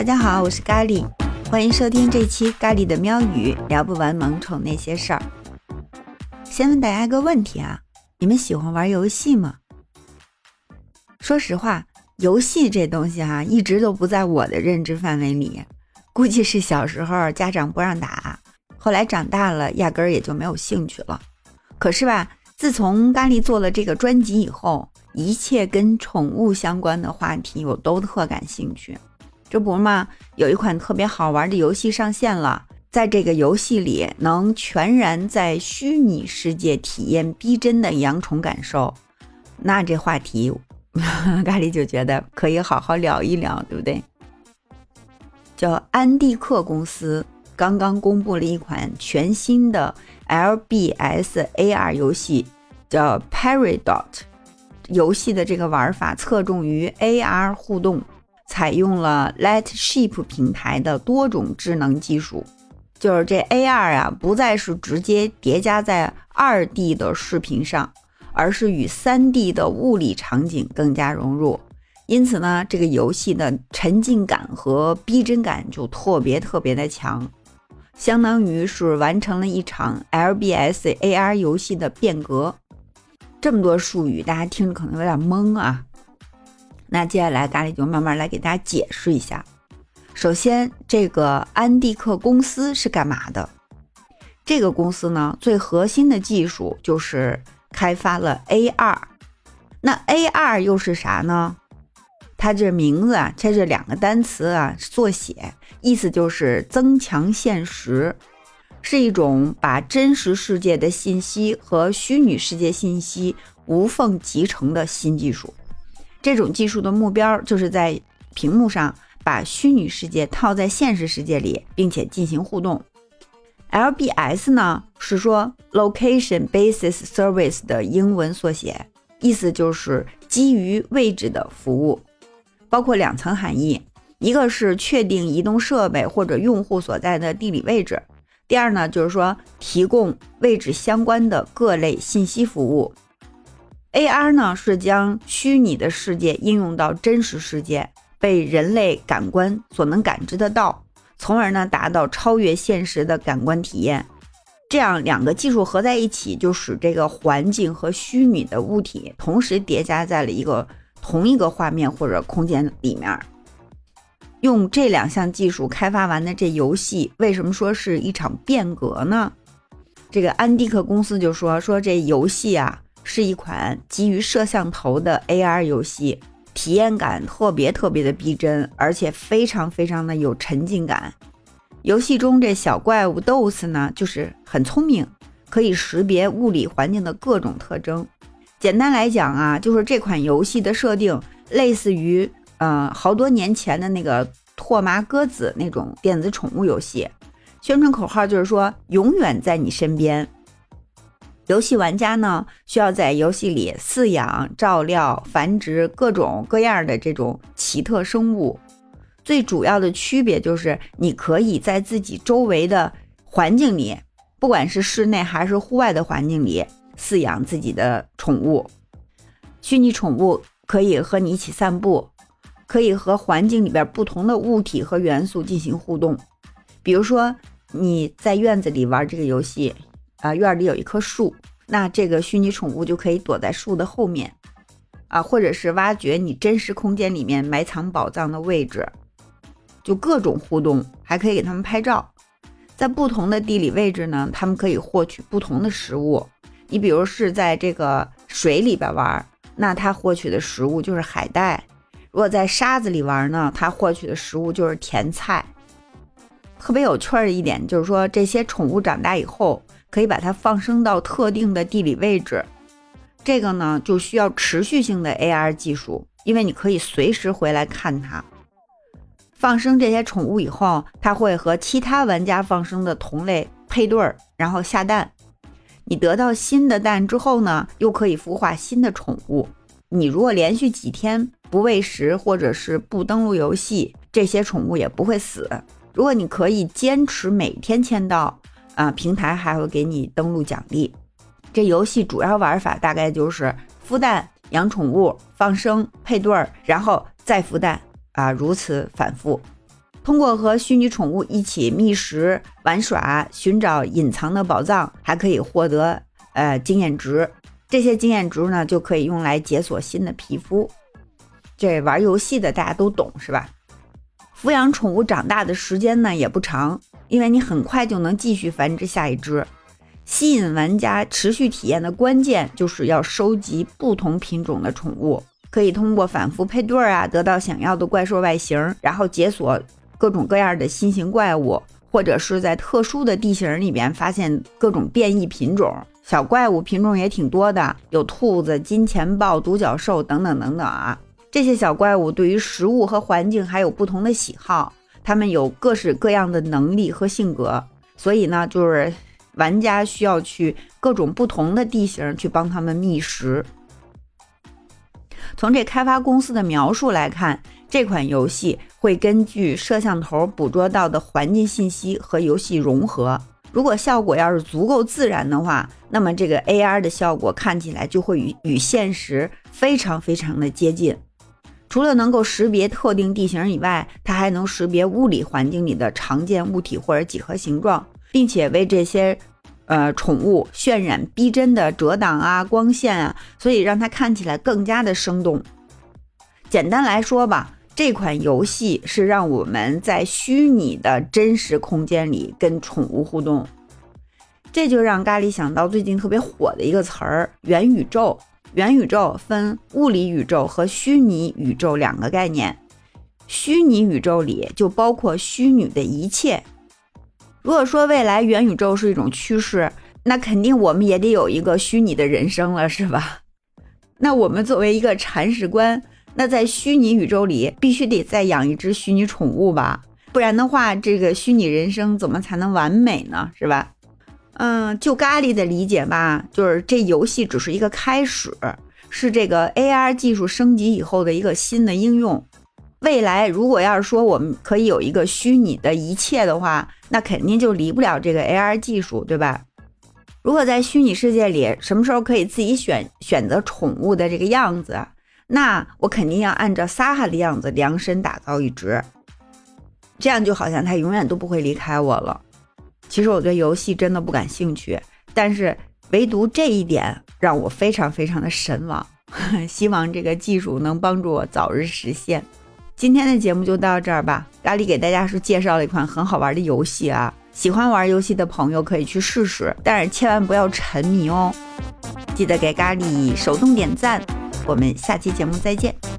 大家好，我是咖喱，欢迎收听这期咖喱的喵语，聊不完萌宠那些事儿。先问大家一个问题啊，你们喜欢玩游戏吗？说实话，游戏这东西哈，一直都不在我的认知范围里，估计是小时候家长不让打，后来长大了压根儿也就没有兴趣了。可是吧，自从咖喱做了这个专辑以后，一切跟宠物相关的话题我都特感兴趣。这不嘛，有一款特别好玩的游戏上线了，在这个游戏里能全然在虚拟世界体验逼真的养宠感受，那这话题，咖喱就觉得可以好好聊一聊，对不对？叫安蒂克公司刚刚公布了一款全新的 LBS AR 游戏，叫 Paradox。游戏的这个玩法侧重于 AR 互动。采用了 Lightship 平台的多种智能技术，就是这 AR 啊，不再是直接叠加在二 D 的视频上，而是与三 D 的物理场景更加融入。因此呢，这个游戏的沉浸感和逼真感就特别特别的强，相当于是完成了一场 LBS AR 游戏的变革。这么多术语，大家听着可能有点懵啊。那接下来，咖喱就慢慢来给大家解释一下。首先，这个安蒂克公司是干嘛的？这个公司呢，最核心的技术就是开发了 AR。那 AR 又是啥呢？它这名字啊，这两个单词啊，缩写，意思就是增强现实，是一种把真实世界的信息和虚拟世界信息无缝集成的新技术。这种技术的目标就是在屏幕上把虚拟世界套在现实世界里，并且进行互动。LBS 呢是说 Location Basis Service 的英文缩写，意思就是基于位置的服务，包括两层含义：一个是确定移动设备或者用户所在的地理位置；第二呢就是说提供位置相关的各类信息服务。AR 呢是将虚拟的世界应用到真实世界，被人类感官所能感知得到，从而呢达到超越现实的感官体验。这样两个技术合在一起，就使这个环境和虚拟的物体同时叠加在了一个同一个画面或者空间里面。用这两项技术开发完的这游戏，为什么说是一场变革呢？这个安迪克公司就说说这游戏啊。是一款基于摄像头的 AR 游戏，体验感特别特别的逼真，而且非常非常的有沉浸感。游戏中这小怪物 DOS 呢，就是很聪明，可以识别物理环境的各种特征。简单来讲啊，就是这款游戏的设定类似于，呃，好多年前的那个拓麻鸽子那种电子宠物游戏，宣传口号就是说永远在你身边。游戏玩家呢，需要在游戏里饲养、照料、繁殖各种各样的这种奇特生物。最主要的区别就是，你可以在自己周围的环境里，不管是室内还是户外的环境里饲养自己的宠物。虚拟宠物可以和你一起散步，可以和环境里边不同的物体和元素进行互动。比如说，你在院子里玩这个游戏。啊，院里有一棵树，那这个虚拟宠物就可以躲在树的后面，啊，或者是挖掘你真实空间里面埋藏宝藏的位置，就各种互动，还可以给他们拍照。在不同的地理位置呢，他们可以获取不同的食物。你比如是在这个水里边玩，那它获取的食物就是海带；如果在沙子里玩呢，它获取的食物就是甜菜。特别有趣儿的一点就是说，这些宠物长大以后。可以把它放生到特定的地理位置，这个呢就需要持续性的 AR 技术，因为你可以随时回来看它。放生这些宠物以后，它会和其他玩家放生的同类配对儿，然后下蛋。你得到新的蛋之后呢，又可以孵化新的宠物。你如果连续几天不喂食或者是不登录游戏，这些宠物也不会死。如果你可以坚持每天签到。啊，平台还会给你登录奖励。这游戏主要玩法大概就是孵蛋、养宠物、放生、配对儿，然后再孵蛋啊，如此反复。通过和虚拟宠物一起觅食、玩耍、寻找隐藏的宝藏，还可以获得呃经验值。这些经验值呢，就可以用来解锁新的皮肤。这玩游戏的大家都懂是吧？抚养宠物长大的时间呢也不长，因为你很快就能继续繁殖下一只。吸引玩家持续体验的关键就是要收集不同品种的宠物，可以通过反复配对儿啊，得到想要的怪兽外形，然后解锁。各种各样的新型怪物，或者是在特殊的地形里边发现各种变异品种小怪物，品种也挺多的，有兔子、金钱豹、独角兽等等等等啊。这些小怪物对于食物和环境还有不同的喜好，他们有各式各样的能力和性格，所以呢，就是玩家需要去各种不同的地形去帮他们觅食。从这开发公司的描述来看。这款游戏会根据摄像头捕捉到的环境信息和游戏融合。如果效果要是足够自然的话，那么这个 AR 的效果看起来就会与与现实非常非常的接近。除了能够识别特定地形以外，它还能识别物理环境里的常见物体或者几何形状，并且为这些呃宠物渲染逼真的遮挡啊、光线啊，所以让它看起来更加的生动。简单来说吧。这款游戏是让我们在虚拟的真实空间里跟宠物互动，这就让咖喱想到最近特别火的一个词儿——元宇宙。元宇宙分物理宇宙和虚拟宇宙两个概念，虚拟宇宙里就包括虚拟的一切。如果说未来元宇宙是一种趋势，那肯定我们也得有一个虚拟的人生了，是吧？那我们作为一个铲屎官。那在虚拟宇宙里，必须得再养一只虚拟宠物吧，不然的话，这个虚拟人生怎么才能完美呢？是吧？嗯，就咖喱的理解吧，就是这游戏只是一个开始，是这个 AR 技术升级以后的一个新的应用。未来如果要是说我们可以有一个虚拟的一切的话，那肯定就离不了这个 AR 技术，对吧？如果在虚拟世界里，什么时候可以自己选选择宠物的这个样子？那我肯定要按照撒哈的样子量身打造一只，这样就好像它永远都不会离开我了。其实我对游戏真的不感兴趣，但是唯独这一点让我非常非常的神往。希望这个技术能帮助我早日实现。今天的节目就到这儿吧。咖喱给大家是介绍了一款很好玩的游戏啊，喜欢玩游戏的朋友可以去试试，但是千万不要沉迷哦。记得给咖喱手动点赞。我们下期节目再见。